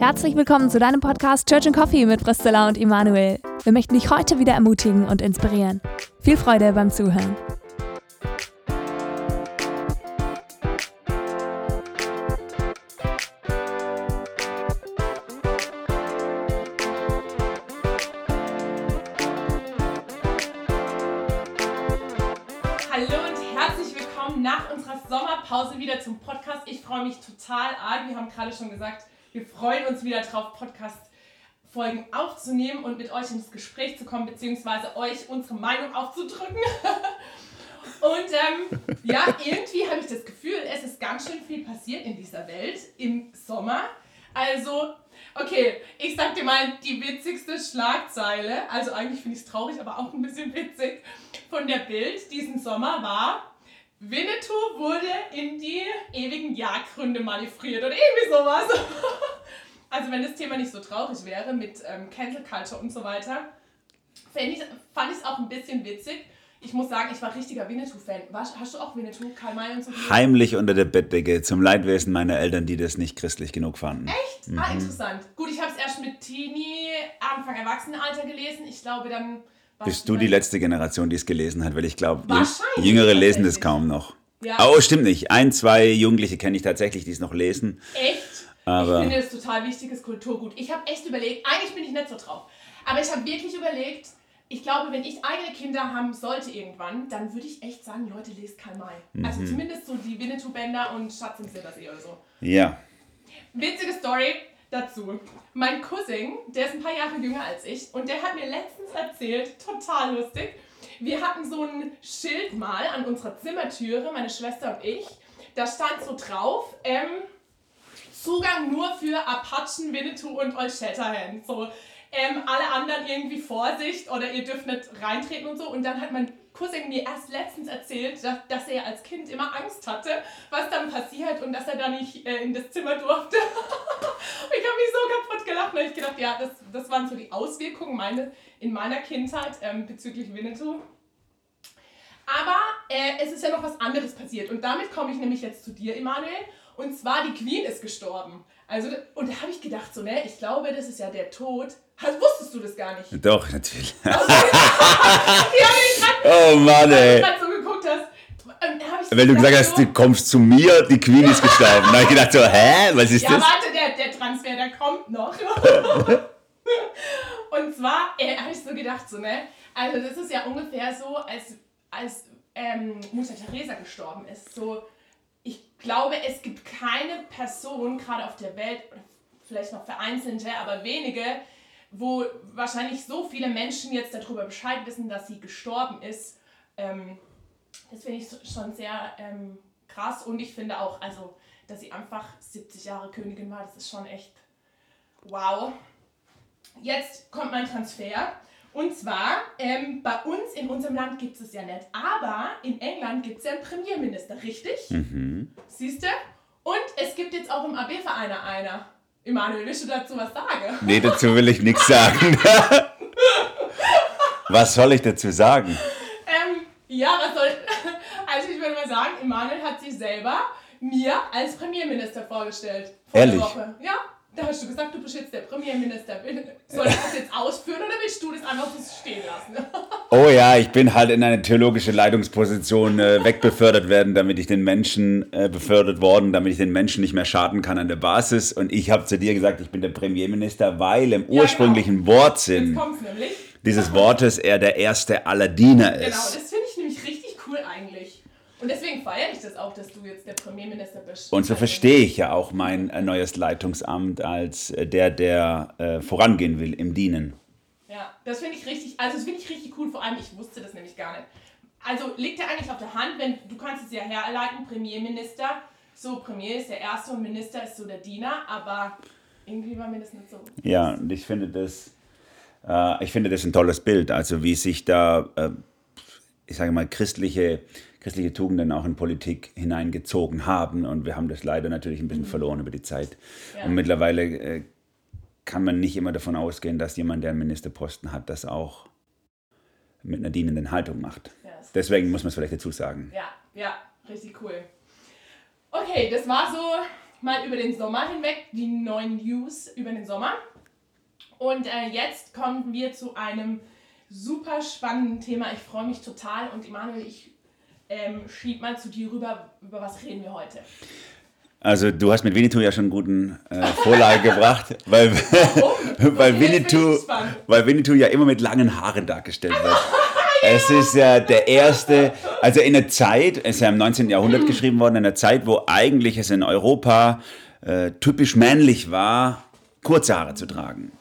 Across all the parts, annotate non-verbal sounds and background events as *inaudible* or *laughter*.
Herzlich willkommen zu deinem Podcast Church and Coffee mit Priscilla und Immanuel. Wir möchten dich heute wieder ermutigen und inspirieren. Viel Freude beim Zuhören. Hallo und herzlich willkommen nach unserer Sommerpause wieder zum Podcast. Ich freue mich total arg. Wir haben gerade schon gesagt, freuen uns wieder drauf, Podcast-Folgen aufzunehmen und mit euch ins Gespräch zu kommen, beziehungsweise euch unsere Meinung aufzudrücken. *laughs* und ähm, ja, irgendwie habe ich das Gefühl, es ist ganz schön viel passiert in dieser Welt im Sommer. Also, okay, ich sag dir mal die witzigste Schlagzeile, also eigentlich finde ich es traurig, aber auch ein bisschen witzig, von der Bild diesen Sommer war, Winnetou wurde in die ewigen Jagdgründe manövriert oder irgendwie sowas. *laughs* also wenn das Thema nicht so traurig wäre mit ähm, Cancel Culture und so weiter, ich, fand ich es auch ein bisschen witzig. Ich muss sagen, ich war richtiger Winnetou-Fan. Hast du auch Winnetou, Karl May und so? Heimlich unter der Bettdecke, zum Leidwesen meiner Eltern, die das nicht christlich genug fanden. Echt? Ah, mhm. Ah, interessant. Gut, ich habe es erst mit Teenie, Anfang Erwachsenenalter gelesen. Ich glaube, dann bist du die letzte Generation, die es gelesen hat? Weil ich glaube, Jüngere lesen das kaum noch. Ja. Oh, stimmt nicht. Ein, zwei Jugendliche kenne ich tatsächlich, die es noch lesen. Echt? Aber ich finde das total wichtiges Kulturgut. Ich habe echt überlegt, eigentlich bin ich nicht so drauf, aber ich habe wirklich überlegt, ich glaube, wenn ich eigene Kinder haben sollte irgendwann, dann würde ich echt sagen, Leute, lest Karl May. Also mhm. Also zumindest so die Winnetou-Bänder und Schatz im Silbersee oder so. Ja. Witzige Story dazu. Mein Cousin, der ist ein paar Jahre jünger als ich und der hat mir letztens erzählt, total lustig, wir hatten so ein Schild mal an unserer Zimmertüre, meine Schwester und ich. Da stand so drauf, ähm, Zugang nur für Apachen, Winnetou und Old Shatterhand. So, ähm, alle anderen irgendwie Vorsicht oder ihr dürft nicht reintreten und so. Und dann hat mein Cousin mir erst letztens erzählt, dass, dass er als Kind immer Angst hatte, was dann passiert und dass er da nicht äh, in das Zimmer durfte. *laughs* ich habe mich so kaputt gelacht, weil ich gedacht, ja, das, das waren so die Auswirkungen meine, in meiner Kindheit ähm, bezüglich Winnetou. Aber äh, es ist ja noch was anderes passiert und damit komme ich nämlich jetzt zu dir, Emanuel. Und zwar die Queen ist gestorben. Also, und da habe ich gedacht, so, ne, ich glaube, das ist ja der Tod. Hast, wusstest du das gar nicht? Doch, natürlich. *laughs* oh Mann, ey. Als du so geguckt hast. Ähm, so Wenn du gesagt hast, du kommst zu mir, die Queen ist gestorben. dann habe ich gedacht so, hä, was ist ja, das? Ja, warte, der, der Transfer, der kommt noch. *laughs* und zwar äh, habe ich so gedacht, so, ne, also das ist ja ungefähr so, als, als ähm, Mutter Teresa gestorben ist. So, glaube, es gibt keine Person, gerade auf der Welt, vielleicht noch vereinzelte, aber wenige, wo wahrscheinlich so viele Menschen jetzt darüber Bescheid wissen, dass sie gestorben ist. Ähm, das finde ich schon sehr ähm, krass und ich finde auch, also, dass sie einfach 70 Jahre Königin war, das ist schon echt wow. Jetzt kommt mein Transfer. Und zwar, ähm, bei uns in unserem Land gibt es ja nicht, aber in England gibt es ja einen Premierminister, richtig? Mhm. Siehst du? Und es gibt jetzt auch im AB-Verein einer. Emanuel, willst du dazu was sagen? Nee, dazu will ich nichts sagen. *laughs* was soll ich dazu sagen? Ähm, ja, was soll. *laughs* Also, ich würde mal sagen, Emanuel hat sich selber mir als Premierminister vorgestellt. Vor Ehrlich? Woche. Ja. Da hast du gesagt, du bist jetzt der Premierminister. Soll ich das jetzt ausführen oder willst du das einfach so stehen lassen? *laughs* Oh ja, ich bin halt in eine theologische Leitungsposition äh, wegbefördert werden, damit ich den Menschen äh, befördert worden, damit ich den Menschen nicht mehr schaden kann an der Basis. Und ich habe zu dir gesagt, ich bin der Premierminister, weil im ja, ursprünglichen genau. Wortsinn dieses Wortes er der erste aller Diener ist. Genau, das finde ich nämlich richtig cool eigentlich. Und deswegen feiere ich das auch, dass du jetzt der Premierminister bist. Und so verstehe ich ja auch mein äh, neues Leitungsamt als äh, der, der äh, vorangehen will im Dienen. Ja, das finde ich richtig, also das finde ich richtig cool, vor allem ich wusste das nämlich gar nicht. Also liegt ja eigentlich auf der Hand, wenn du kannst es ja herleiten, Premierminister, so Premier ist der Erste und Minister ist so der Diener, aber irgendwie war mir das nicht so. Ja, und ich finde das, äh, ich finde das ein tolles Bild, also wie sich da, äh, ich sage mal, christliche christliche Tugenden auch in Politik hineingezogen haben. Und wir haben das leider natürlich ein bisschen mhm. verloren über die Zeit. Ja. Und mittlerweile äh, kann man nicht immer davon ausgehen, dass jemand, der einen Ministerposten hat, das auch mit einer dienenden Haltung macht. Ja, Deswegen muss man es vielleicht dazu sagen. Ja, ja, richtig cool. Okay, das war so mal über den Sommer hinweg, die neuen News über den Sommer. Und äh, jetzt kommen wir zu einem super spannenden Thema. Ich freue mich total und Emanuel, ich ähm, schieb mal zu dir rüber, über was reden wir heute. Also du hast mit Winnetou ja schon einen guten äh, Vorlage *laughs* gebracht, weil, *laughs* weil, Okay, Winnetou, weil Winnetou ja immer mit langen Haaren dargestellt wird. *laughs* Es ist ja der erste, also in der Zeit, es ist ja im 19. Jahrhundert geschrieben worden, in der Zeit, wo eigentlich es in Europa äh, typisch männlich war, kurze Haare zu tragen.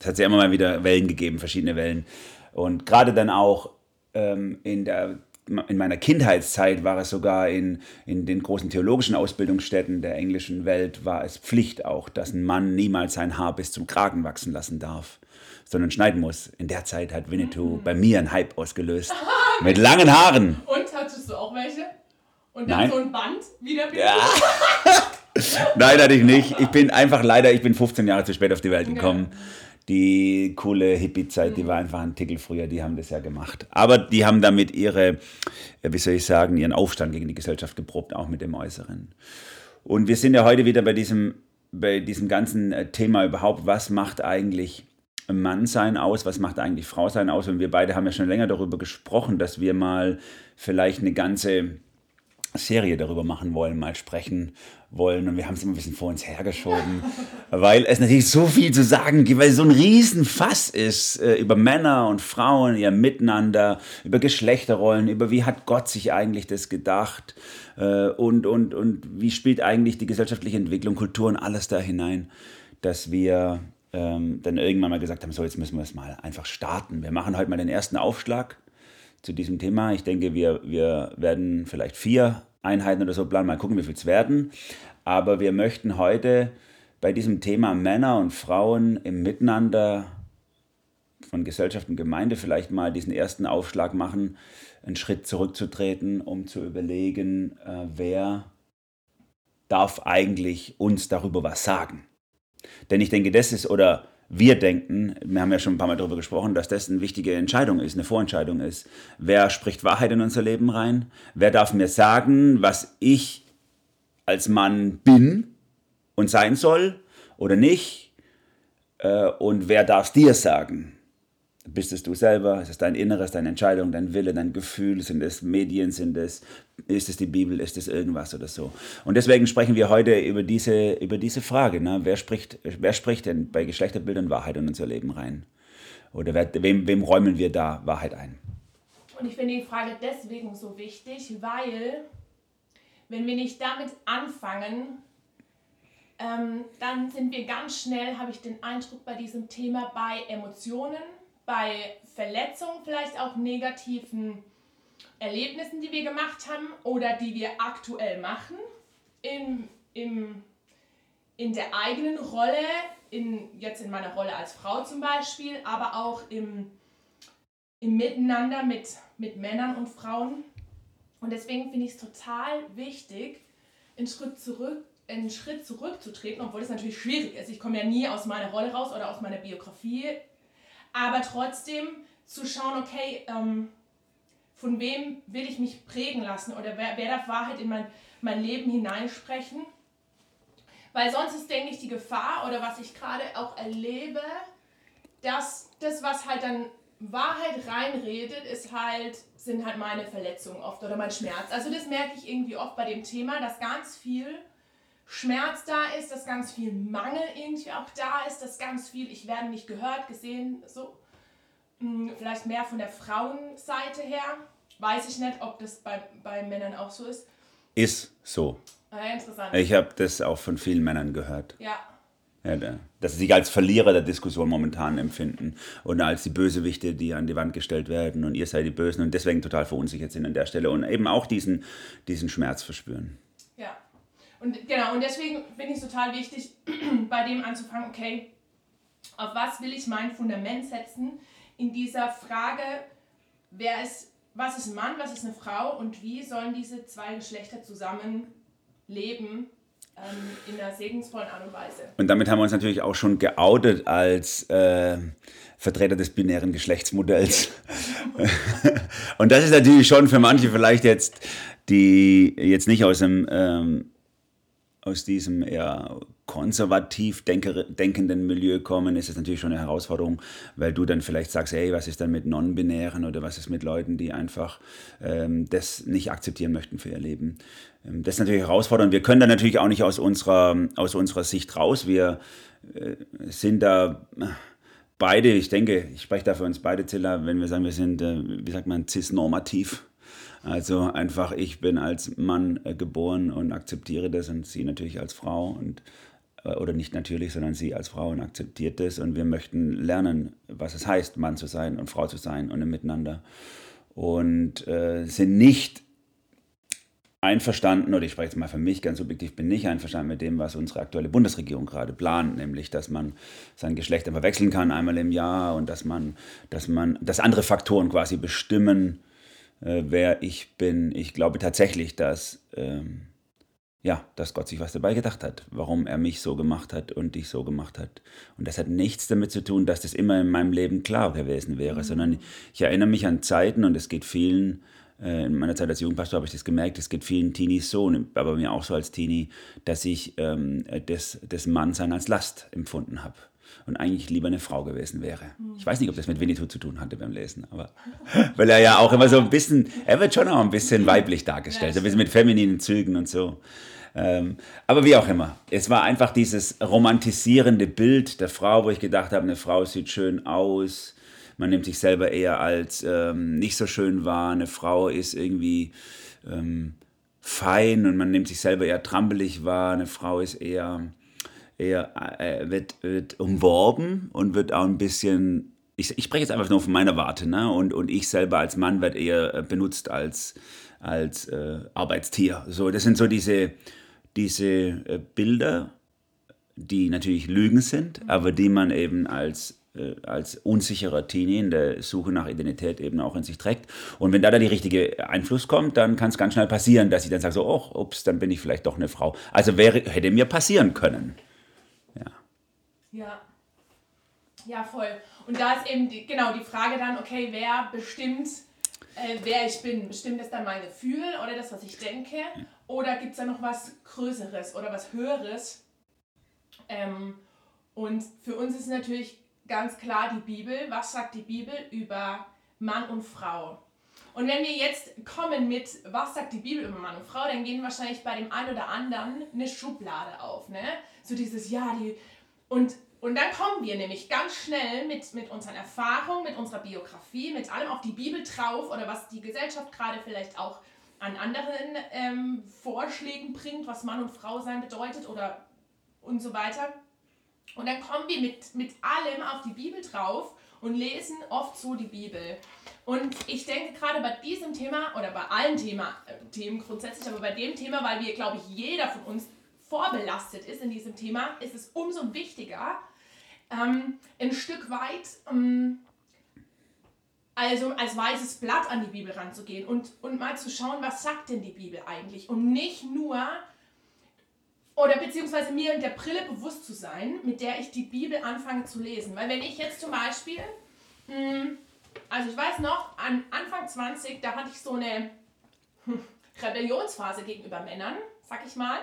Es hat ja immer mal wieder Wellen gegeben, verschiedene Wellen. Und gerade dann auch ähm, in, der, in meiner Kindheitszeit war es sogar in, in den großen theologischen Ausbildungsstätten der englischen Welt, war es Pflicht auch, dass ein Mann niemals sein Haar bis zum Kragen wachsen lassen darf, sondern schneiden muss. In der Zeit hat Winnetou bei mir einen Hype ausgelöst. Mit langen Haaren. Und hattest du auch welche? Und dann Nein. so ein Band wieder Ja. *laughs* Nein, hatte ich nicht. Ich bin einfach leider, ich bin 15 Jahre zu spät auf die Welt gekommen. Die coole Hippie-Zeit, die war einfach ein Tickel früher, die haben das ja gemacht. Aber die haben damit ihre, äh, wie soll ich sagen, ihren Aufstand gegen die Gesellschaft geprobt, auch mit dem Äußeren. Und wir sind ja heute wieder bei diesem, bei diesem ganzen äh, Thema überhaupt, was macht eigentlich Mannsein aus, was macht eigentlich Frausein aus? Und wir beide haben ja schon länger darüber gesprochen, dass wir mal vielleicht eine ganze Serie darüber machen wollen, mal sprechen wollen. Und wir haben es immer ein bisschen vor uns hergeschoben, *laughs* weil es natürlich so viel zu sagen gibt, weil es so ein Riesenfass ist äh, über Männer und Frauen, ihr Miteinander, über Geschlechterrollen, über wie hat Gott sich eigentlich das gedacht äh, und, und, und wie spielt eigentlich die gesellschaftliche Entwicklung, Kultur und alles da hinein, dass wir ähm, dann irgendwann mal gesagt haben, so jetzt müssen wir es mal einfach starten. Wir machen heute mal den ersten Aufschlag zu diesem Thema. Ich denke, wir, wir werden vielleicht vier Einheiten oder so planen, mal gucken, wie viel es werden. Aber wir möchten heute bei diesem Thema Männer und Frauen im Miteinander von Gesellschaft und Gemeinde vielleicht mal diesen ersten Aufschlag machen, einen Schritt zurückzutreten, um zu überlegen, äh, wer darf eigentlich uns darüber was sagen. Denn ich denke, das ist, oder wir denken, wir haben ja schon ein paar Mal darüber gesprochen, dass das eine wichtige Entscheidung ist, eine Vorentscheidung ist. Wer spricht Wahrheit in unser Leben rein? Wer darf mir sagen, was ich als Mann bin und sein soll oder nicht? Äh, Und wer darf es dir sagen? Bist es du selber? Ist es dein Inneres, deine Entscheidung, dein Wille, dein Gefühl? Sind es Medien? Sind es, ist es die Bibel? Ist es irgendwas oder so? Und deswegen sprechen wir heute über diese, über diese Frage. Ne? Wer, spricht, wer spricht denn bei Geschlechterbildern Wahrheit in unser Leben rein? Oder wer, wem, wem räumen wir da Wahrheit ein? Und ich finde die Frage deswegen so wichtig, weil wenn wir nicht damit anfangen, ähm, dann sind wir ganz schnell, habe ich den Eindruck, bei diesem Thema bei Emotionen, bei Verletzungen, vielleicht auch negativen Erlebnissen, die wir gemacht haben oder die wir aktuell machen, im, im, in der eigenen Rolle, in, jetzt in meiner Rolle als Frau zum Beispiel, aber auch im, im Miteinander mit, mit Männern und Frauen. Und deswegen finde ich es total wichtig, einen Schritt zurück, einen Schritt zurückzutreten, obwohl es natürlich schwierig ist. Ich komme ja nie aus meiner Rolle raus oder aus meiner Biografie, aber trotzdem zu schauen, okay, ähm, von wem will ich mich prägen lassen oder wer, wer darf Wahrheit in mein, mein Leben hineinsprechen. Weil sonst ist, denke ich, die Gefahr oder was ich gerade auch erlebe, dass das, was halt dann Wahrheit reinredet, ist halt, sind halt meine Verletzungen oft oder mein Schmerz. Also das merke ich irgendwie oft bei dem Thema, dass ganz viel Schmerz da ist, dass ganz viel Mangel irgendwie auch da ist, dass ganz viel, ich werde nicht gehört, gesehen, so. Hm, Vielleicht mehr von der Frauenseite her. Weiß ich nicht, ob das bei, bei Männern auch so ist. Ist so. Ah, interessant. Ich habe das auch von vielen Männern gehört. Ja, Ja, da- dass sie sich als Verlierer der Diskussion momentan empfinden und als die Bösewichte, die an die Wand gestellt werden und ihr seid die Bösen und deswegen total verunsichert sind an der Stelle und eben auch diesen, diesen Schmerz verspüren. Und genau, und deswegen finde ich es total wichtig, *clears throat* bei dem anzufangen, okay, auf was will ich mein Fundament setzen in dieser Frage, wer ist, was ist ein Mann, was ist eine Frau und wie sollen diese zwei Geschlechter zusammen leben ähm, in einer segensvollen Art und Weise. Und damit haben wir uns natürlich auch schon geoutet als äh, Vertreter des binären Geschlechtsmodells. *laughs* und das ist natürlich schon für manche vielleicht jetzt, die jetzt nicht aus dem ähm, aus diesem eher konservativ denkenden Milieu kommen, ist es natürlich schon eine Herausforderung, weil du dann vielleicht sagst, hey, was ist dann mit Non-Binären oder was ist mit Leuten, die einfach ähm, das nicht akzeptieren möchten für ihr Leben. Ähm, das ist natürlich herausfordernd. Wir können da natürlich auch nicht aus unserer, aus unserer Sicht raus. Wir äh, sind da beide, ich denke, ich spreche da für uns beide, Zilla, wenn wir sagen, wir sind, äh, wie sagt man, cis-normativ also einfach, ich bin als Mann äh, geboren und akzeptiere das und sie natürlich als Frau und äh, oder nicht natürlich, sondern sie als Frau und akzeptiert das. Und wir möchten lernen, was es heißt, Mann zu sein und Frau zu sein und im Miteinander. Und äh, sind nicht einverstanden, oder ich spreche jetzt mal für mich ganz subjektiv, bin nicht einverstanden mit dem, was unsere aktuelle Bundesregierung gerade plant, nämlich, dass man sein Geschlecht einfach wechseln kann einmal im Jahr und dass man, dass man, dass andere Faktoren quasi bestimmen, äh, wer ich bin. Ich glaube tatsächlich, dass, ähm, ja, dass Gott sich was dabei gedacht hat, warum er mich so gemacht hat und dich so gemacht hat. Und das hat nichts damit zu tun, dass das immer in meinem Leben klar gewesen wäre, mhm. sondern ich erinnere mich an Zeiten und es geht vielen, äh, in meiner Zeit als Jugendpastor habe ich das gemerkt, es geht vielen Teenies so, aber mir auch so als Teenie, dass ich ähm, das, das Mannsein als Last empfunden habe und eigentlich lieber eine Frau gewesen wäre. Ich weiß nicht, ob das mit Winnetou zu tun hatte beim Lesen, aber *laughs* weil er ja auch immer so ein bisschen, er wird schon auch ein bisschen weiblich dargestellt, so ein bisschen mit femininen Zügen und so. Ähm, aber wie auch immer, es war einfach dieses romantisierende Bild der Frau, wo ich gedacht habe, eine Frau sieht schön aus, man nimmt sich selber eher als ähm, nicht so schön wahr, eine Frau ist irgendwie ähm, fein und man nimmt sich selber eher trampelig wahr, eine Frau ist eher er äh, wird, wird umworben und wird auch ein bisschen, ich, ich spreche jetzt einfach nur von meiner Warte, ne? und, und ich selber als Mann werde eher äh, benutzt als, als äh, Arbeitstier. So, das sind so diese, diese äh, Bilder, die natürlich Lügen sind, aber die man eben als äh, als unsicherer Teenie in der Suche nach Identität eben auch in sich trägt. Und wenn da der richtige Einfluss kommt, dann kann es ganz schnell passieren, dass ich dann sage so, oh, ups, dann bin ich vielleicht doch eine Frau. Also wäre, hätte mir passieren können. Ja. Ja, voll. Und da ist eben die, genau die Frage dann, okay, wer bestimmt, äh, wer ich bin? Bestimmt es dann mein Gefühl oder das, was ich denke? Oder gibt es da noch was Größeres oder was Höheres? Ähm, und für uns ist natürlich ganz klar die Bibel. Was sagt die Bibel über Mann und Frau? Und wenn wir jetzt kommen mit, was sagt die Bibel über Mann und Frau, dann gehen wahrscheinlich bei dem einen oder anderen eine Schublade auf. Ne? So dieses, ja, die und, und dann kommen wir nämlich ganz schnell mit, mit unseren Erfahrungen, mit unserer Biografie, mit allem auf die Bibel drauf oder was die Gesellschaft gerade vielleicht auch an anderen ähm, Vorschlägen bringt, was Mann und Frau sein bedeutet oder und so weiter. Und dann kommen wir mit, mit allem auf die Bibel drauf und lesen oft so die Bibel. Und ich denke gerade bei diesem Thema oder bei allen Thema, äh, Themen grundsätzlich, aber bei dem Thema, weil wir, glaube ich, jeder von uns vorbelastet ist in diesem Thema, ist es umso wichtiger, ähm, ein Stück weit ähm, also als weißes Blatt an die Bibel ranzugehen und, und mal zu schauen, was sagt denn die Bibel eigentlich und nicht nur oder beziehungsweise mir in der Brille bewusst zu sein, mit der ich die Bibel anfange zu lesen. Weil wenn ich jetzt zum Beispiel, hm, also ich weiß noch, an Anfang 20, da hatte ich so eine hm, Rebellionsphase gegenüber Männern, sag ich mal.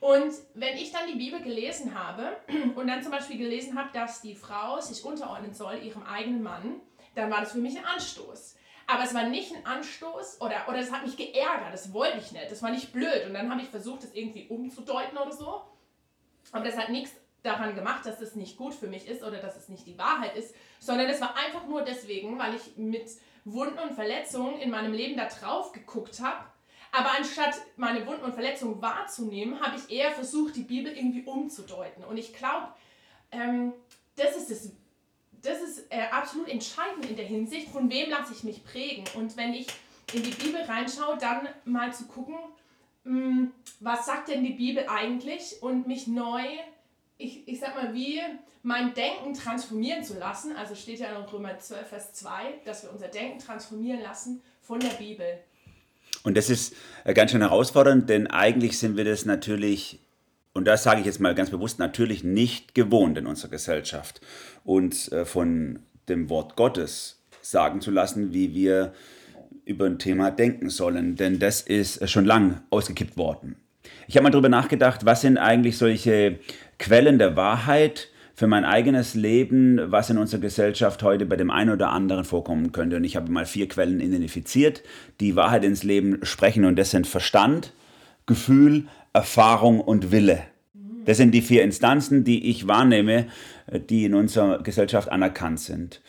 Und wenn ich dann die Bibel gelesen habe und dann zum Beispiel gelesen habe, dass die Frau sich unterordnen soll ihrem eigenen Mann, dann war das für mich ein Anstoß. Aber es war nicht ein Anstoß oder, oder das hat mich geärgert, das wollte ich nicht, das war nicht blöd. Und dann habe ich versucht, das irgendwie umzudeuten oder so. Aber das hat nichts daran gemacht, dass es nicht gut für mich ist oder dass es nicht die Wahrheit ist, sondern es war einfach nur deswegen, weil ich mit Wunden und Verletzungen in meinem Leben da drauf geguckt habe aber anstatt meine Wunden und Verletzungen wahrzunehmen, habe ich eher versucht, die Bibel irgendwie umzudeuten. Und ich glaube, ähm, das ist das, das ist äh, absolut entscheidend in der Hinsicht, von wem lasse ich mich prägen. Und wenn ich in die Bibel reinschaue, dann mal zu gucken, mh, hm, was sagt denn die Bibel eigentlich und mich neu, ich, ich sag mal, wie mein Denken transformieren zu lassen. Also steht ja in Römer 12, Vers 2, dass wir unser Denken transformieren lassen von der Bibel. Und das ist äh, ganz schön herausfordernd, denn eigentlich sind wir das natürlich, und das sage ich jetzt mal ganz bewusst, natürlich nicht gewohnt in unserer Gesellschaft, uns äh, von dem Wort Gottes sagen zu lassen, wie wir über ein Thema denken sollen, denn das ist äh, schon lang ausgekippt worden. Ich habe mal darüber nachgedacht, was sind eigentlich solche Quellen der Wahrheit für mein eigenes Leben, was in unserer Gesellschaft heute bei dem einen oder anderen vorkommen könnte. Und ich habe mal vier Quellen identifiziert, die Wahrheit ins Leben sprechen. Und das sind Verstand, Gefühl, Erfahrung und Wille. Das sind die vier Instanzen, die ich wahrnehme, die in unserer Gesellschaft anerkannt sind.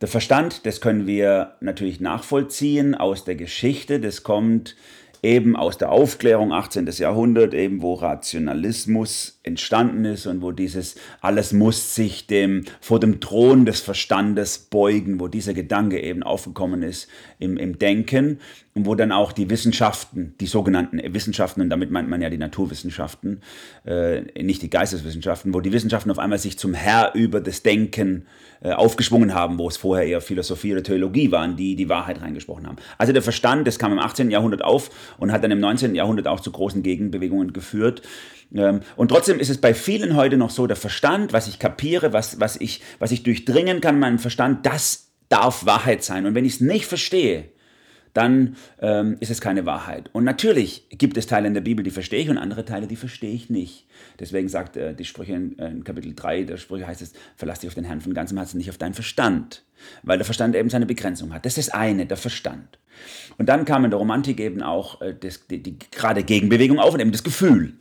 Der Verstand, das können wir natürlich nachvollziehen aus der Geschichte. Das kommt eben aus der Aufklärung 18. Jahrhundert, eben wo Rationalismus entstanden ist und wo dieses alles muss sich dem vor dem Thron des Verstandes beugen, wo dieser Gedanke eben aufgekommen ist im, im Denken und wo dann auch die Wissenschaften, die sogenannten Wissenschaften, und damit meint man ja die Naturwissenschaften, äh, nicht die Geisteswissenschaften, wo die Wissenschaften auf einmal sich zum Herr über das Denken äh, aufgeschwungen haben, wo es vorher eher Philosophie oder Theologie waren, die die Wahrheit reingesprochen haben. Also der Verstand, das kam im 18. Jahrhundert auf und hat dann im 19. Jahrhundert auch zu großen Gegenbewegungen geführt. Ähm, und trotzdem ist es bei vielen heute noch so, der Verstand, was ich kapiere, was, was, ich, was ich durchdringen kann, meinen Verstand, das darf Wahrheit sein. Und wenn ich es nicht verstehe, dann ähm, ist es keine Wahrheit. Und natürlich gibt es Teile in der Bibel, die verstehe ich und andere Teile, die verstehe ich nicht. Deswegen sagt äh, die Sprüche in, äh, in, Kapitel 3 der Sprüche heißt es, verlass dich auf den Herrn von ganzem Herzen, nicht auf deinen Verstand. Weil der Verstand eben seine Begrenzung hat. Das ist eine, der Verstand. Und dann kam in der Romantik eben auch äh, das, die, die gerade Gegenbewegung auf und eben das Gefühl.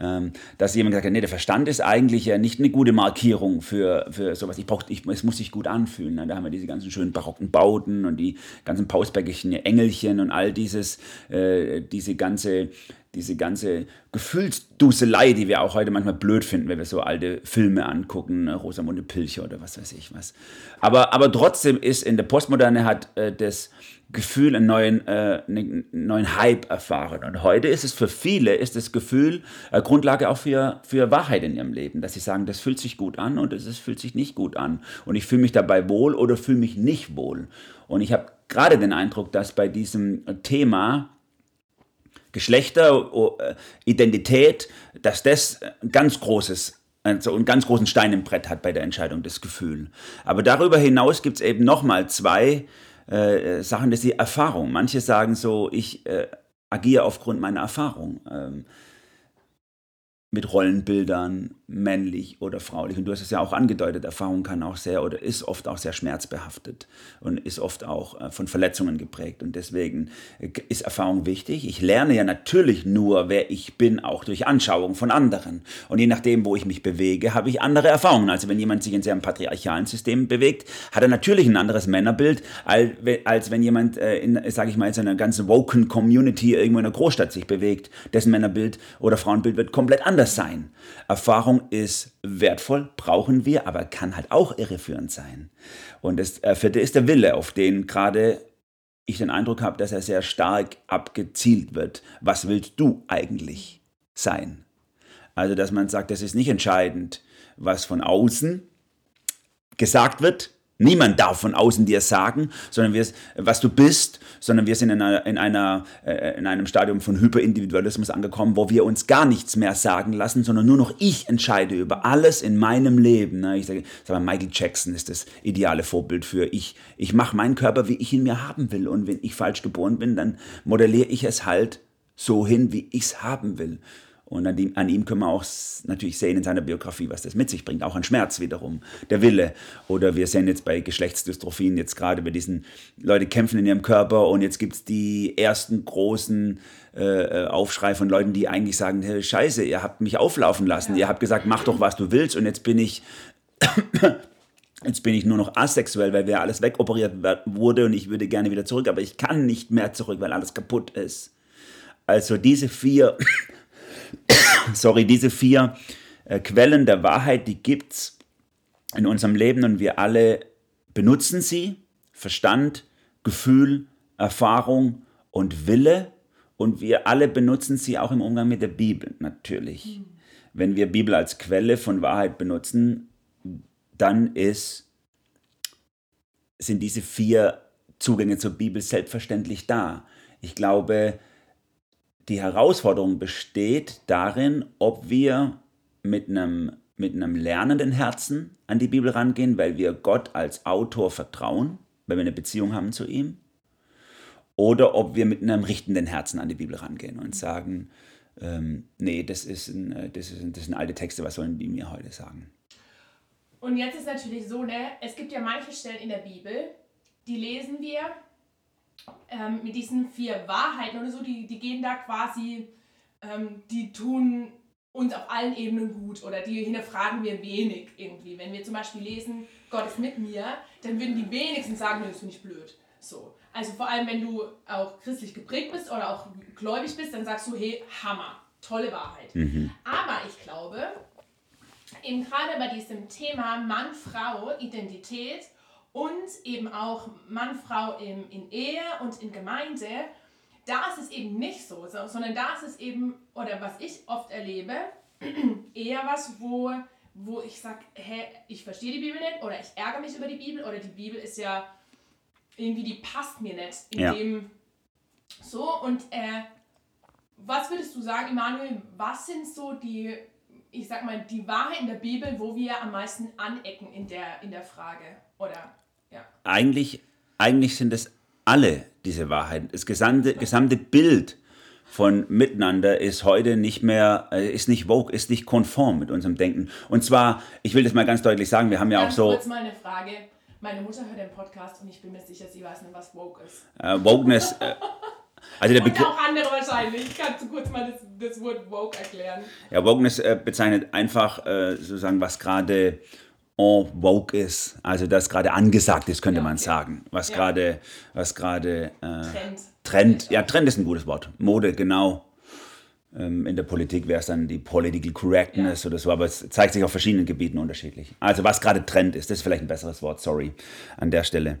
Ähm, dass jemand gesagt hat, nee, der Verstand ist eigentlich ja nicht eine gute Markierung für, für sowas. Ich brauch, ich, es muss sich gut anfühlen. Ne? Da haben wir diese ganzen schönen barocken Bauten und die ganzen pausbäckischen Engelchen und all dieses, äh, diese ganze, diese ganze Gefühlsduselei, die wir auch heute manchmal blöd finden, wenn wir so alte Filme angucken, ne? Rosamunde Pilcher oder was weiß ich was. Aber, aber trotzdem ist in der Postmoderne hat äh, das Gefühl einen neuen, äh, einen neuen Hype erfahren. Und heute ist es für viele, ist das Gefühl äh, Grundlage auch für, für Wahrheit in ihrem Leben, dass sie sagen, das fühlt sich gut an und es fühlt sich nicht gut an. Und ich fühle mich dabei wohl oder fühle mich nicht wohl. Und ich habe gerade den Eindruck, dass bei diesem Thema Geschlechter, äh, Identität, dass das ein ganz großes also einen ganz großen Stein im Brett hat bei der Entscheidung des Gefühls. Aber darüber hinaus gibt es eben nochmal zwei äh, Sachen, das ist die Erfahrung. Manche sagen so, ich äh, agiere aufgrund meiner Erfahrung. Ähm, mit Rollenbildern, männlich oder fraulich. Und du hast es ja auch angedeutet, Erfahrung kann auch sehr oder ist oft auch sehr schmerzbehaftet und ist oft auch äh, von Verletzungen geprägt. Und deswegen äh, ist Erfahrung wichtig. Ich lerne ja natürlich nur, wer ich bin, auch durch Anschauung von anderen. Und je nachdem, wo ich mich bewege, habe ich andere Erfahrungen. Also wenn jemand sich in einem patriarchalen System bewegt, hat er natürlich ein anderes Männerbild, als wenn jemand äh, in, sage ich mal, in einer ganzen woken Community irgendwo in einer Großstadt sich bewegt. Dessen Männerbild oder Frauenbild wird komplett anders anders sein. Erfahrung ist wertvoll, brauchen wir, aber kann halt auch irreführend sein. Und das äh, vierte ist der Wille, auf den gerade ich den Eindruck habe, dass er sehr stark abgezielt wird. Was willst du eigentlich sein? Also, dass man sagt, das ist nicht entscheidend, was von außen gesagt wird, Niemand darf von außen dir sagen, sondern wir, was du bist, sondern wir sind in, einer, in, einer, äh, in einem Stadium von Hyperindividualismus angekommen, wo wir uns gar nichts mehr sagen lassen, sondern nur noch ich entscheide über alles in meinem Leben. Ne? Ich sage, sag mal, Michael Jackson ist das ideale Vorbild für ich. Ich mache meinen Körper, wie ich ihn mir haben will. Und wenn ich falsch geboren bin, dann modelliere ich es halt so hin, wie ich es haben will. Und an, die, an, ihm können wir auch natürlich sehen in seiner Biografie, was das mit sich bringt. Auch an Schmerz wiederum, der Wille. Oder wir sehen jetzt bei Geschlechtsdystrophien jetzt gerade bei diesen Leute kämpfen in ihrem Körper und jetzt gibt es die ersten großen äh, Aufschrei von Leuten, die eigentlich sagen, hey, scheiße, ihr habt mich auflaufen lassen. Ja. Ihr habt gesagt, mach doch, was du willst und jetzt bin ich... *coughs* Jetzt bin ich nur noch asexuell, weil mir alles wegoperiert wurde und ich würde gerne wieder zurück, aber ich kann nicht mehr zurück, weil alles kaputt ist. Also diese vier *coughs* sorry, diese vier äh, Quellen der Wahrheit, die gibt es in unserem Leben und wir alle benutzen sie. Verstand, Gefühl, Erfahrung und Wille. Und wir alle benutzen sie auch im Umgang mit der Bibel, natürlich. Mhm. Wenn wir Bibel als Quelle von Wahrheit benutzen, dann ist, sind diese vier Zugänge zur Bibel selbstverständlich da. Ich glaube, die Herausforderung besteht darin, ob wir mit einem, mit einem lernenden Herzen an die Bibel rangehen, weil wir Gott als Autor vertrauen, weil wir eine Beziehung haben zu ihm, oder ob wir mit einem richtenden Herzen an die Bibel rangehen und sagen, ähm, nee, das, ist ein, äh, das, ist ein, das sind alte Texte, was sollen die mir heute sagen? Und jetzt ist natürlich so, ne, es gibt ja manche Stellen in der Bibel, die lesen wir ähm, mit diesen vier Wahrheiten oder so, die, die gehen da quasi, ähm, die tun uns auf allen Ebenen gut oder die hinterfragen wir wenig irgendwie. Wenn wir zum Beispiel lesen, Gott ist mit mir, dann würden die wenigsten sagen, das finde ich blöd. So. Also vor allem, wenn du auch christlich geprägt bist oder auch gläubig bist, dann sagst du, hey, Hammer, tolle Wahrheit. Mhm. Aber ich glaube, eben gerade bei diesem Thema Mann-Frau, Identität und eben auch Mann-Frau in, in Ehe und in Gemeinde, da ist es eben nicht so, sondern da ist es eben, oder was ich oft erlebe, *clears throat* eher was, wo, wo ich sage, hä, ich verstehe die Bibel nicht oder ich ärgere mich über die Bibel oder die Bibel ist ja irgendwie, die passt mir nicht in ja. dem so und äh, was würdest du sagen, Emanuel, was sind so die, ich sag mal, die Wahrheit in der Bibel, wo wir am meisten anecken in der, in der Frage? Oder, ja. Eigentlich, eigentlich sind es alle diese Wahrheiten. Das gesamte, gesamte Bild von Miteinander ist heute nicht mehr, äh, ist nicht woke, ist nicht konform mit unserem Denken. Und zwar, ich will das mal ganz deutlich sagen, wir haben ja, ja auch so... Kurz mal eine Frage. Meine Mutter hört den Podcast und ich bin mir sicher, sie weiß nicht, was woke ist. Äh, Wokeness... Äh, also der und auch andere wahrscheinlich. Kannst du kurz mal das, das Wort woke erklären? Ja, Wokeness äh, bezeichnet einfach äh, sozusagen, was gerade en vogue ist, also das gerade angesagt ist, könnte ja, man sagen, was ja. gerade, was gerade äh, Trend. Trend, ja Trend ist ein gutes Wort, Mode genau. Ähm, in der Politik wäre es dann die Political Correctness ja. oder so, aber es zeigt sich auf verschiedenen Gebieten unterschiedlich. Also was gerade Trend ist, das ist vielleicht ein besseres Wort, sorry, an der Stelle.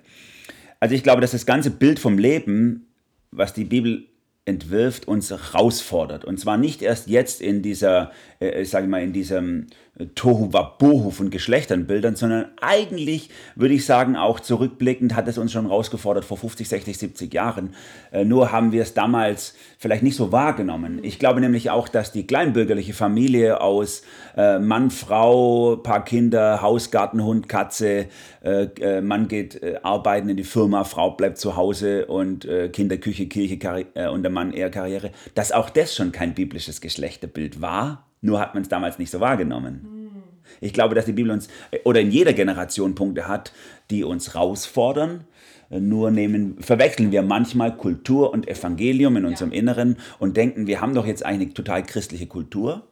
Also ich glaube, dass das ganze Bild vom Leben, was die Bibel entwirft, uns herausfordert. Und zwar nicht erst jetzt in dieser, äh, sage ich mal, in diesem Tohu Wabohu von Geschlechternbildern, sondern eigentlich würde ich sagen, auch zurückblickend hat es uns schon herausgefordert vor 50, 60, 70 Jahren. Äh, nur haben wir es damals vielleicht nicht so wahrgenommen. Ich glaube nämlich auch, dass die kleinbürgerliche Familie aus äh, Mann, Frau, paar Kinder, Haus, Garten, Hund, Katze, äh, Mann geht arbeiten in die Firma, Frau bleibt zu Hause und Kinder, Küche, Kirche und der Mann eher Karriere, dass auch das schon kein biblisches Geschlechterbild war nur hat man es damals nicht so wahrgenommen. Ich glaube, dass die Bibel uns oder in jeder Generation Punkte hat, die uns herausfordern. Nur nehmen, verwechseln wir manchmal Kultur und Evangelium in unserem ja. Inneren und denken, wir haben doch jetzt eine total christliche Kultur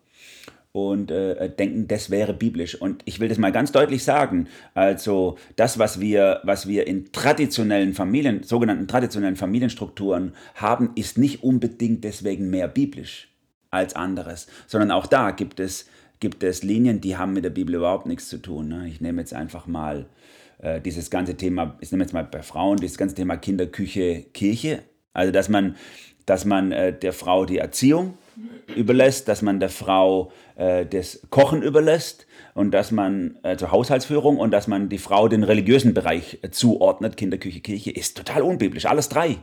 und äh, denken, das wäre biblisch. Und ich will das mal ganz deutlich sagen. Also das, was wir, was wir in traditionellen Familien, sogenannten traditionellen Familienstrukturen haben, ist nicht unbedingt deswegen mehr biblisch als anderes, sondern auch da gibt es, gibt es Linien, die haben mit der Bibel überhaupt nichts zu tun. Ne? Ich nehme jetzt einfach mal äh, dieses ganze Thema, ich nehme jetzt mal bei Frauen, dieses ganze Thema Kinderküche, Kirche, also dass man, dass man äh, der Frau die Erziehung überlässt, dass man der Frau äh, das Kochen überlässt und dass man zur Haushaltsführung und dass man die Frau den religiösen Bereich äh, zuordnet, Kinderküche, Kirche, ist total unbiblisch, alles drei.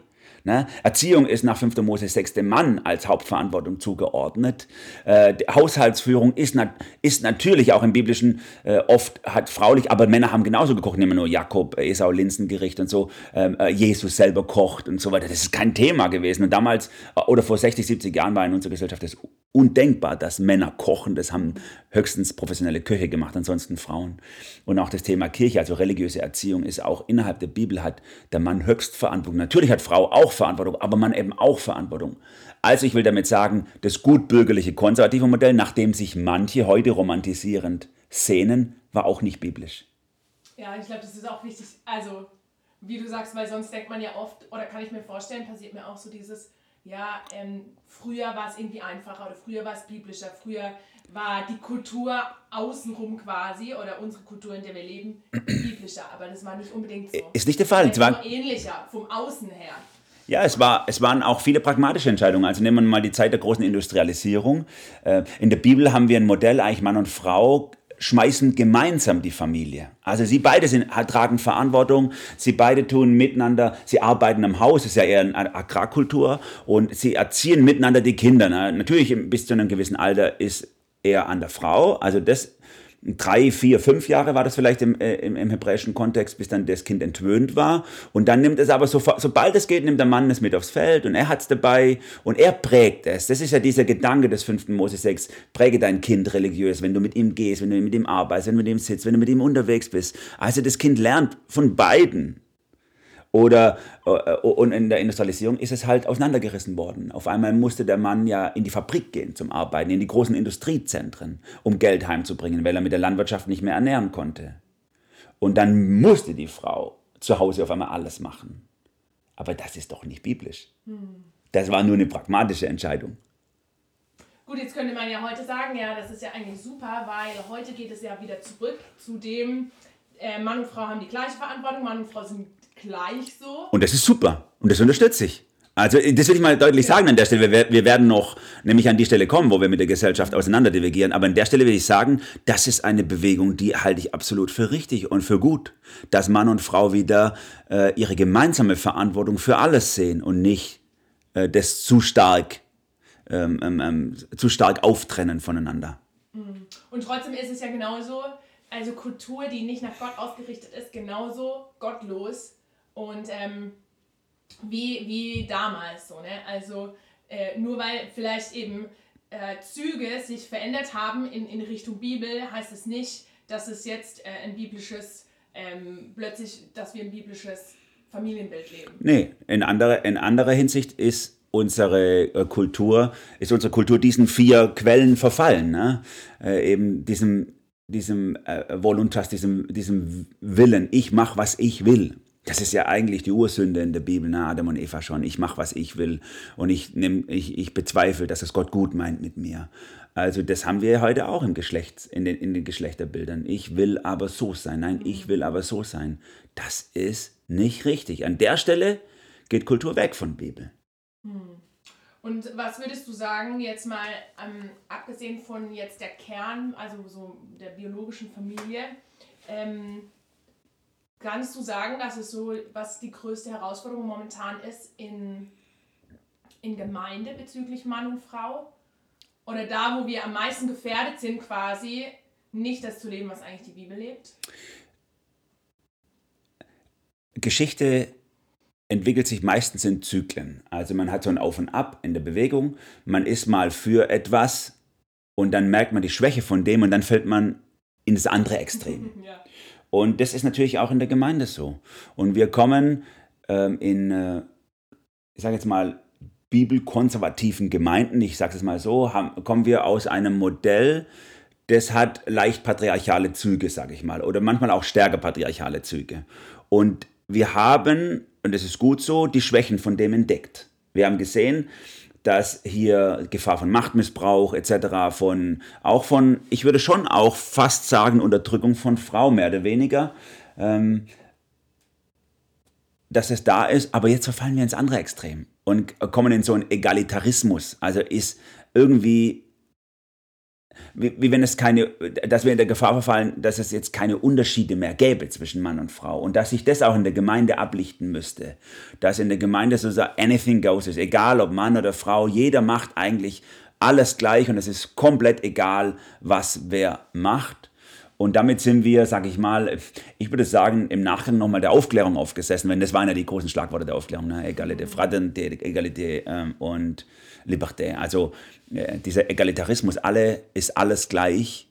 Ne? Erziehung ist nach 5. Mose 6. dem Mann als Hauptverantwortung zugeordnet. Äh, Haushaltsführung ist, nat ist natürlich auch im Biblischen äh, oft hat fraulich, aber Männer haben genauso gekocht. Nehmen wir nur Jakob, Esau, Linsengericht und so. Ähm, äh, Jesus selber kocht und so weiter. Das ist kein Thema gewesen. Und damals äh, oder vor 60, 70 Jahren war in unserer Gesellschaft das undenkbar, dass Männer kochen. Das haben höchstens professionelle Köche gemacht, ansonsten Frauen. Und auch das Thema Kirche, also religiöse Erziehung, ist auch innerhalb der Bibel hat der Mann Höchstverantwortung. Natürlich hat Frau auch Verantwortung, aber Mann eben auch Verantwortung. Also ich will damit sagen, das gutbürgerliche konservative Modell, nach dem sich manche heute romantisierend sehnen, war auch nicht biblisch. Ja, ich glaube, das ist auch wichtig. Also, wie du sagst, weil sonst denkt man ja oft, oder kann ich mir vorstellen, passiert mir auch so dieses, ja, ähm, früher war es irgendwie einfacher oder früher war es biblischer, früher war die Kultur außenrum quasi oder unsere Kultur, in der wir leben, *clears throat* biblischer, aber das war nicht unbedingt so. Ist nicht der Fall. Es war ähnlicher vom Außen her. Ja, es, war, es waren auch viele pragmatische Entscheidungen. Also nehmen wir mal die Zeit der großen Industrialisierung. Äh, in der Bibel haben wir ein Modell, eigentlich Mann und Frau schmeißen gemeinsam die Familie. Also sie beide sind, tragen Verantwortung, sie beide tun miteinander, sie arbeiten am Haus, das ist ja eher eine Agrarkultur, und sie erziehen miteinander die Kinder. Natürlich bis zu einem gewissen Alter ist eher an der Frau, also das drei, vier, fünf Jahre war das vielleicht im, äh, im, im, hebräischen Kontext, bis dann das Kind entwöhnt war. Und dann nimmt es aber, so, sobald es geht, nimmt der Mann es mit aufs Feld und er hat es dabei und er prägt es. Das ist ja dieser Gedanke des 5. Mose 6. Präge dein Kind religiös, wenn du mit ihm gehst, wenn du mit ihm arbeitest, wenn du mit ihm sitzt, wenn du mit ihm unterwegs bist. Also das Kind lernt von beiden. Oder äh, und in der Industrialisierung ist es halt auseinandergerissen worden. Auf einmal musste der Mann ja in die Fabrik gehen zum Arbeiten, in die großen Industriezentren, um Geld heimzubringen, weil er mit der Landwirtschaft nicht mehr ernähren konnte. Und dann musste die Frau zu Hause auf einmal alles machen. Aber das ist doch nicht biblisch. Das war nur eine pragmatische Entscheidung. Gut, jetzt könnte man ja heute sagen, ja, das ist ja eigentlich super, weil heute geht es ja wieder zurück zu dem, äh, Mann und Frau haben die gleiche Verantwortung, Mann und Frau sind gleich so. Und das ist super. Und das unterstütze ich. Also das will ich mal deutlich sagen an der Stelle. Wir, wir, werden noch nämlich an die Stelle kommen, wo wir mit der Gesellschaft auseinander divergieren. Aber an der Stelle will ich sagen, das ist eine Bewegung, die halte ich absolut für richtig und für gut. Dass Mann und Frau wieder äh, ihre gemeinsame Verantwortung für alles sehen und nicht äh, das zu stark, ähm, ähm, ähm zu stark auftrennen voneinander. Mhm. Und trotzdem ist es ja genauso, also Kultur, die nicht nach Gott ausgerichtet ist, genauso gottlos und ähm, wie, wie damals so, ne? Also äh, nur weil vielleicht eben äh, Züge sich verändert haben in, in Richtung Bibel, heißt es nicht, dass es jetzt äh, ein biblisches, ähm, plötzlich, dass wir ein biblisches Familienbild leben. Nee, in anderer, in anderer Hinsicht ist unsere äh, Kultur, ist unsere Kultur diesen vier Quellen verfallen. Ne? Äh, eben diesem, diesem äh, Voluntas, diesem, diesem Willen, ich mache, was ich will. Das ist ja eigentlich die Ursünde in der Bibel, na, Adam und Eva schon. Ich mache, was ich will und ich, nehm, ich, ich bezweifle, dass es Gott gut meint mit mir. Also das haben wir heute auch im Geschlecht, in den, in den Geschlechterbildern. Ich will aber so sein. Nein, ich will aber so sein. Das ist nicht richtig. An der Stelle geht Kultur weg von Bibel. Hm. Und was würdest du sagen, jetzt mal ähm, abgesehen von jetzt der Kern, also so der biologischen Familie, ähm, Kannst du sagen, dass es so, was die größte Herausforderung momentan ist in, in Gemeinde bezüglich Mann und Frau? Oder da, wo wir am meisten gefährdet sind, quasi nicht das zu leben, was eigentlich die Bibel lebt? Geschichte entwickelt sich meistens in Zyklen. Also man hat so ein Auf und Ab in der Bewegung. Man ist mal für etwas und dann merkt man die Schwäche von dem und dann fällt man in das andere Extrem. *laughs* ja. Und das ist natürlich auch in der Gemeinde so. Und wir kommen ähm, in, äh, ich sage jetzt mal, bibelkonservativen Gemeinden, ich sage es mal so, haben, kommen wir aus einem Modell, das hat leicht patriarchale Züge, sage ich mal, oder manchmal auch stärker patriarchale Züge. Und wir haben, und das ist gut so, die Schwächen von dem entdeckt. Wir haben gesehen, dass hier Gefahr von Machtmissbrauch etc., von auch von, ich würde schon auch fast sagen, Unterdrückung von Frau mehr oder weniger, ähm, dass es da ist, aber jetzt verfallen wir ins andere Extrem und kommen in so einen Egalitarismus. Also ist irgendwie wie, wie, wenn es keine, dass wir in der Gefahr verfallen, dass es jetzt keine Unterschiede mehr gäbe zwischen Mann und Frau und dass sich das auch in der Gemeinde ablichten müsste. Dass in der Gemeinde so anything goes ist, egal ob Mann oder Frau, jeder macht eigentlich alles gleich und es ist komplett egal, was wer macht. Und damit sind wir, sag ich mal, ich würde sagen, im Nachgang nochmal der Aufklärung aufgesessen, wenn das waren ja die großen Schlagworte der Aufklärung, ne? Egalité, Fraternité, Egalité ähm, und Liberté. Also äh, dieser Egalitarismus, alle ist alles gleich,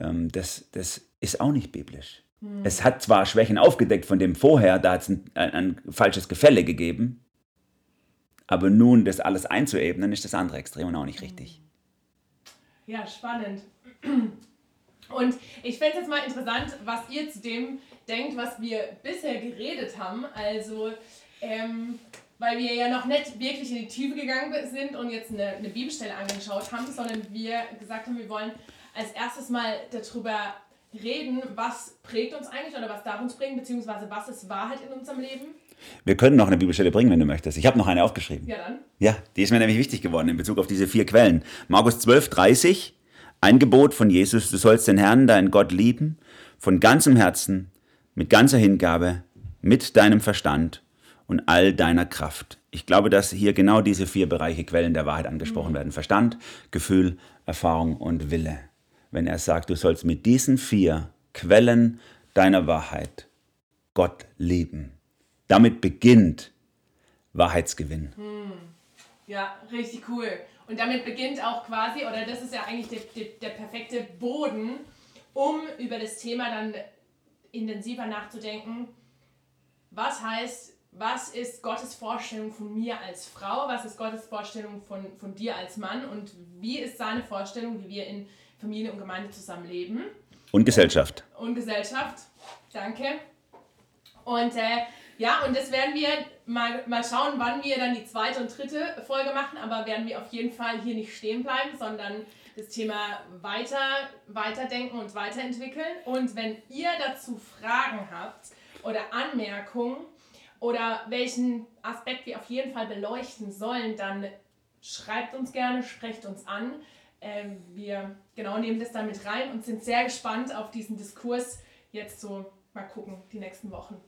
ähm, das, das ist auch nicht biblisch. Hm. Es hat zwar Schwächen aufgedeckt von dem vorher, da hat es ein, ein, ein, falsches Gefälle gegeben, aber nun das alles einzuebnen, ist das andere Extrem und auch nicht richtig. Ja, spannend. Und ich fände es jetzt mal interessant, was ihr zu dem denkt, was wir bisher geredet haben. Also, ähm, weil wir ja noch nicht wirklich in die Tiefe gegangen sind und jetzt eine, eine Bibelstelle angeschaut haben, sondern wir gesagt haben, wir wollen als erstes mal darüber reden, was prägt uns eigentlich oder was darf uns prägen, beziehungsweise was ist Wahrheit in unserem Leben. Wir können noch eine Bibelstelle bringen, wenn du möchtest. Ich habe noch eine aufgeschrieben. Ja, dann. Ja, die ist mir nämlich wichtig geworden in Bezug auf diese vier Quellen. Markus 12, 30, ein Gebot von Jesus, du sollst den Herrn, deinen Gott lieben, von ganzem Herzen, mit ganzer Hingabe, mit deinem Verstand und all deiner Kraft. Ich glaube, dass hier genau diese vier Bereiche Quellen der Wahrheit angesprochen mhm. werden. Verstand, Gefühl, Erfahrung und Wille. wenn er sagt, du sollst mit diesen vier Quellen deiner Wahrheit Gott lieben. Damit beginnt Wahrheitsgewinn. Ja, richtig cool. Und damit beginnt auch quasi, oder das ist ja eigentlich der, der, der perfekte Boden, um über das Thema dann intensiver nachzudenken. Was heißt, was ist Gottes Vorstellung von mir als Frau? Was ist Gottes Vorstellung von, von dir als Mann? Und wie ist seine Vorstellung, wie wir in Familie und Gemeinde zusammenleben? Und Gesellschaft. Und Gesellschaft. Danke. Und äh, ja, und das werden wir mal, mal schauen, wann wir dann die zweite und dritte Folge machen, aber werden wir auf jeden Fall hier nicht stehen bleiben, sondern das Thema weiter, weiterdenken und weiterentwickeln. Und wenn ihr dazu Fragen habt oder Anmerkungen oder welchen Aspekt wir auf jeden Fall beleuchten sollen, dann schreibt uns gerne, sprecht uns an. Ähm, wir genau nehmen das dann mit rein und sind sehr gespannt auf diesen Diskurs. Jetzt so mal gucken, die nächsten Wochen.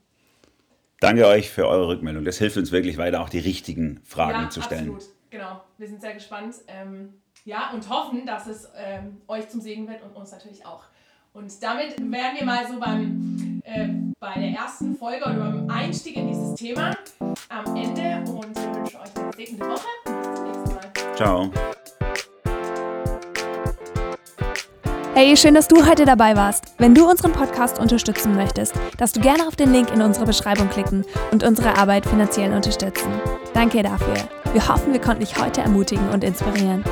Danke euch für eure Rückmeldung. Das hilft uns wirklich weiter, auch die richtigen Fragen ja, zu stellen. Absolut, genau. Wir sind sehr gespannt. Ähm, ja, und hoffen, dass es ähm, euch zum Segen wird und uns natürlich auch. Und damit wären wir mal so beim, äh, bei der ersten Folge oder beim Einstieg in dieses Thema am Ende und ich wünsche euch eine segnende Woche bis zum nächsten Mal. Ciao. Hey, schön, dass du heute dabei warst. Wenn du unseren Podcast unterstützen möchtest, darfst du gerne auf den Link in unserer Beschreibung klicken und unsere Arbeit finanziell unterstützen. Danke dafür. Wir hoffen, wir konnten dich heute ermutigen und inspirieren.